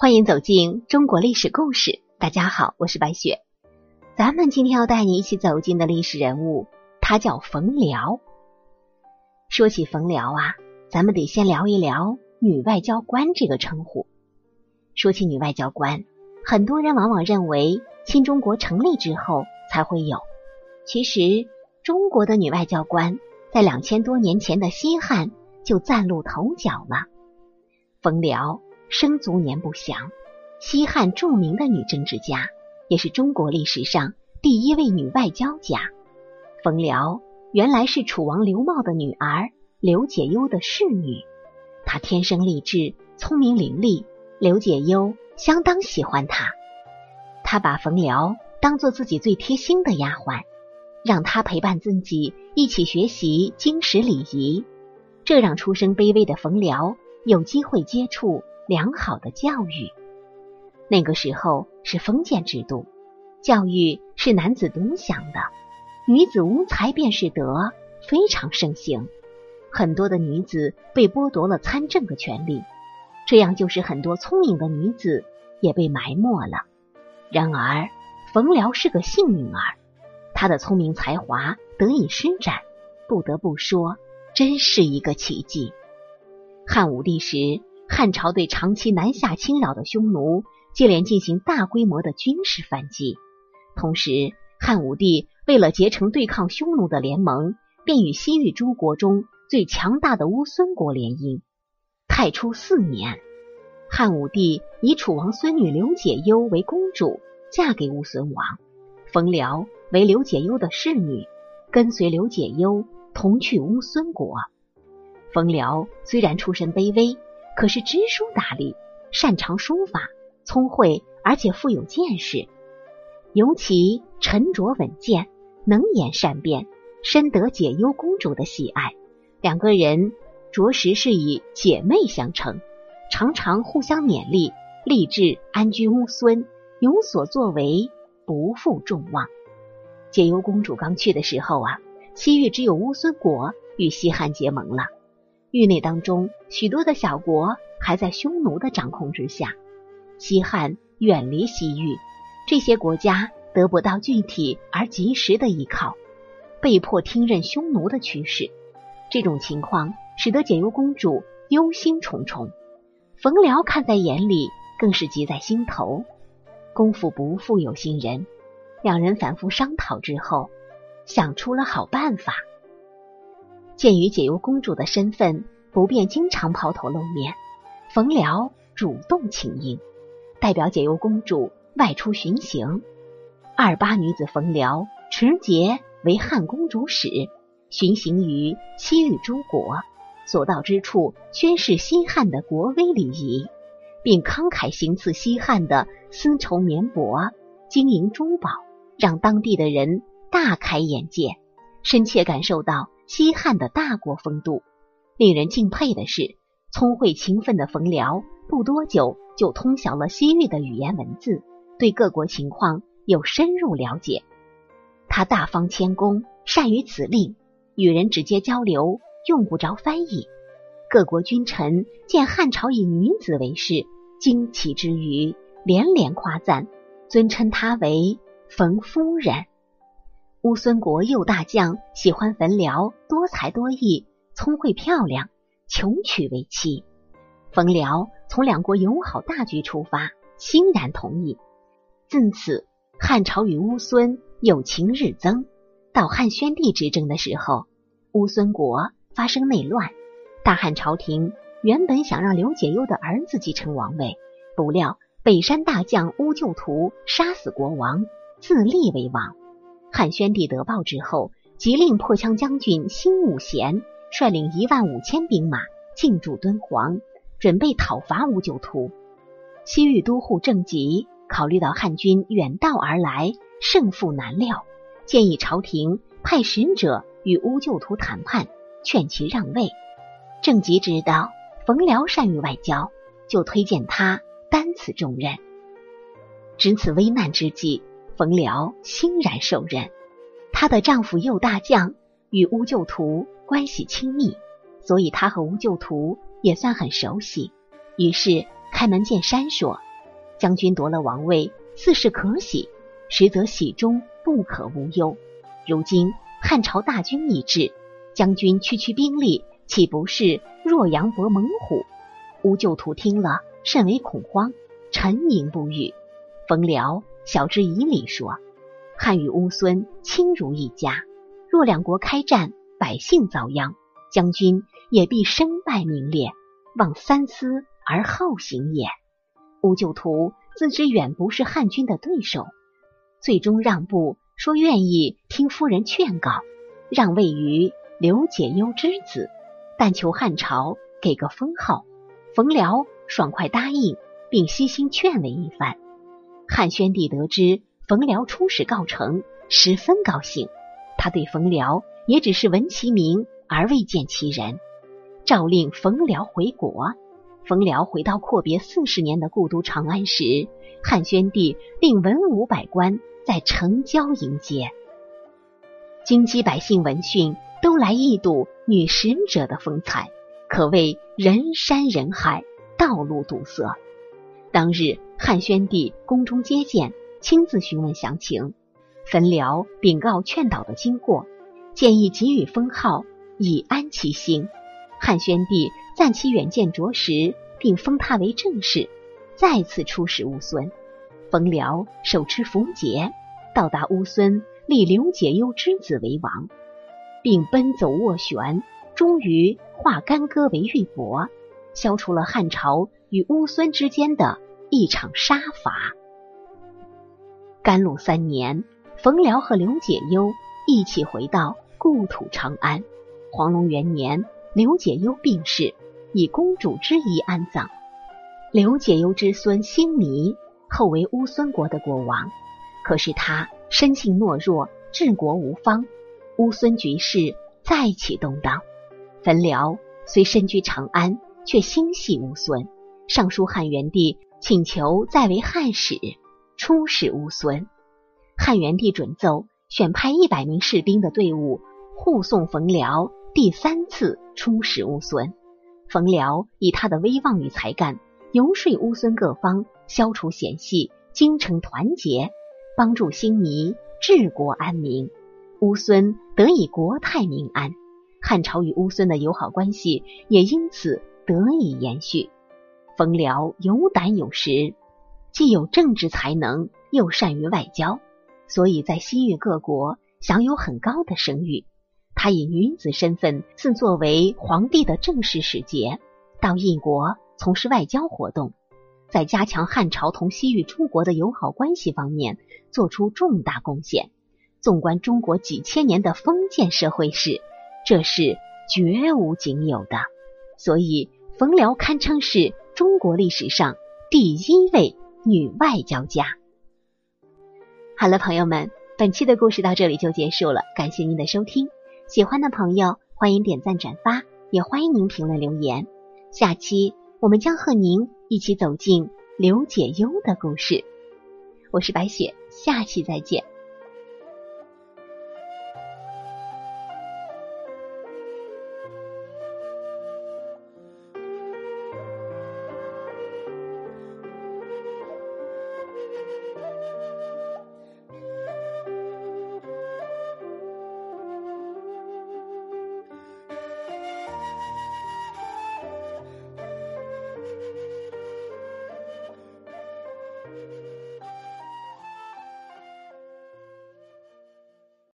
欢迎走进中国历史故事。大家好，我是白雪。咱们今天要带你一起走进的历史人物，他叫冯辽。说起冯辽啊，咱们得先聊一聊女外交官这个称呼。说起女外交官，很多人往往认为新中国成立之后才会有。其实，中国的女外交官在两千多年前的西汉就崭露头角了。冯辽。生卒年不详，西汉著名的女政治家，也是中国历史上第一位女外交家。冯辽原来是楚王刘茂的女儿刘解忧的侍女，她天生丽质，聪明伶俐，刘解忧相当喜欢她。他把冯辽当做自己最贴心的丫鬟，让她陪伴自己一起学习经史礼仪，这让出身卑微的冯辽有机会接触。良好的教育，那个时候是封建制度，教育是男子独享的，女子无才便是德，非常盛行。很多的女子被剥夺了参政的权利，这样就是很多聪明的女子也被埋没了。然而，冯辽是个幸运儿，他的聪明才华得以施展，不得不说，真是一个奇迹。汉武帝时。汉朝对长期南下侵扰的匈奴接连进行大规模的军事反击，同时汉武帝为了结成对抗匈奴的联盟，便与西域诸国中最强大的乌孙国联姻。太初四年，汉武帝以楚王孙女刘解忧为公主，嫁给乌孙王，冯辽为刘解忧的侍女，跟随刘解忧同去乌孙国。冯辽虽然出身卑微。可是知书达理，擅长书法，聪慧而且富有见识，尤其沉着稳健，能言善辩，深得解忧公主的喜爱。两个人着实是以姐妹相称，常常互相勉励，立志安居乌孙，有所作为，不负众望。解忧公主刚去的时候啊，西域只有乌孙国与西汉结盟了。域内当中，许多的小国还在匈奴的掌控之下。西汉远离西域，这些国家得不到具体而及时的依靠，被迫听任匈奴的驱使。这种情况使得解忧公主忧心忡忡，冯辽看在眼里，更是急在心头。功夫不负有心人，两人反复商讨之后，想出了好办法。鉴于解忧公主的身份不便经常抛头露面，冯辽主动请缨，代表解忧公主外出巡行。二八女子冯辽持节为汉公主使，巡行于西域诸国，所到之处宣示西汉的国威礼仪，并慷慨行赐西汉的丝绸棉帛、金银珠宝，让当地的人大开眼界，深切感受到。西汉的大国风度，令人敬佩的是，聪慧勤奋的冯辽不多久就通晓了西域的语言文字，对各国情况有深入了解。他大方谦恭，善于此令，与人直接交流，用不着翻译。各国君臣见汉朝以女子为氏，惊奇之余，连连夸赞，尊称她为冯夫人。乌孙国右大将喜欢冯辽多才多艺、聪慧漂亮，求娶为妻。冯辽从两国友好大局出发，欣然同意。自此，汉朝与乌孙友情日增。到汉宣帝执政的时候，乌孙国发生内乱，大汉朝廷原本想让刘解忧的儿子继承王位，不料北山大将乌就图杀死国王，自立为王。汉宣帝得报之后，即令破羌将军辛武贤率领一万五千兵马进驻敦煌，准备讨伐乌就图。西域都护郑吉考虑到汉军远道而来，胜负难料，建议朝廷派使者与乌就图谈判，劝其让位。郑吉知道冯辽善于外交，就推荐他担此重任。值此危难之际。冯辽欣然受任，她的丈夫右大将与乌就图关系亲密，所以他和乌就图也算很熟悉。于是开门见山说：“将军夺了王位，自是可喜，实则喜中不可无忧。如今汉朝大军已至，将军区区兵力，岂不是弱羊搏猛虎？乌就图听了，甚为恐慌，沉吟不语。冯辽晓之以理说：“汉与乌孙亲如一家，若两国开战，百姓遭殃，将军也必身败名裂，望三思而后行也。”乌就图自知远不是汉军的对手，最终让步，说愿意听夫人劝告，让位于刘解忧之子，但求汉朝给个封号。冯辽爽快答应，并悉心劝慰一番。汉宣帝得知冯辽出使告成，十分高兴。他对冯辽也只是闻其名而未见其人，诏令冯辽回国。冯辽回到阔别四十年的故都长安时，汉宣帝令文武百官在城郊迎接。京畿百姓闻讯，都来一睹女使者的风采。可谓人山人海，道路堵塞。当日汉宣帝宫中接见，亲自询问详情，焚辽禀告劝导的经过，建议给予封号，以安其心。汉宣帝赞其远见卓识，并封他为正室，再次出使乌孙。冯辽手持符节，到达乌孙，立刘解忧之子为王，并奔走斡旋。终于化干戈为玉帛，消除了汉朝与乌孙之间的一场杀伐。甘露三年，冯辽和刘解忧一起回到故土长安。黄龙元年，刘解忧病逝，以公主之仪安葬。刘解忧之孙兴弥后为乌孙国的国王，可是他生性懦弱，治国无方，乌孙局势再起动荡。冯辽虽身居长安，却心系乌孙，上书汉元帝，请求再为汉使，出使乌孙。汉元帝准奏，选派一百名士兵的队伍护送冯辽第三次出使乌孙。冯辽以他的威望与才干，游说乌孙各方消除嫌隙，精诚团结，帮助兴弥治国安民，乌孙得以国泰民安。汉朝与乌孙的友好关系也因此得以延续。冯辽有胆有识，既有政治才能，又善于外交，所以在西域各国享有很高的声誉。他以女子身份，自作为皇帝的正式使节，到异国从事外交活动，在加强汉朝同西域诸国的友好关系方面做出重大贡献。纵观中国几千年的封建社会史。这是绝无仅有的，所以冯辽堪称是中国历史上第一位女外交家。好了，朋友们，本期的故事到这里就结束了，感谢您的收听。喜欢的朋友欢迎点赞转发，也欢迎您评论留言。下期我们将和您一起走进刘解忧的故事。我是白雪，下期再见。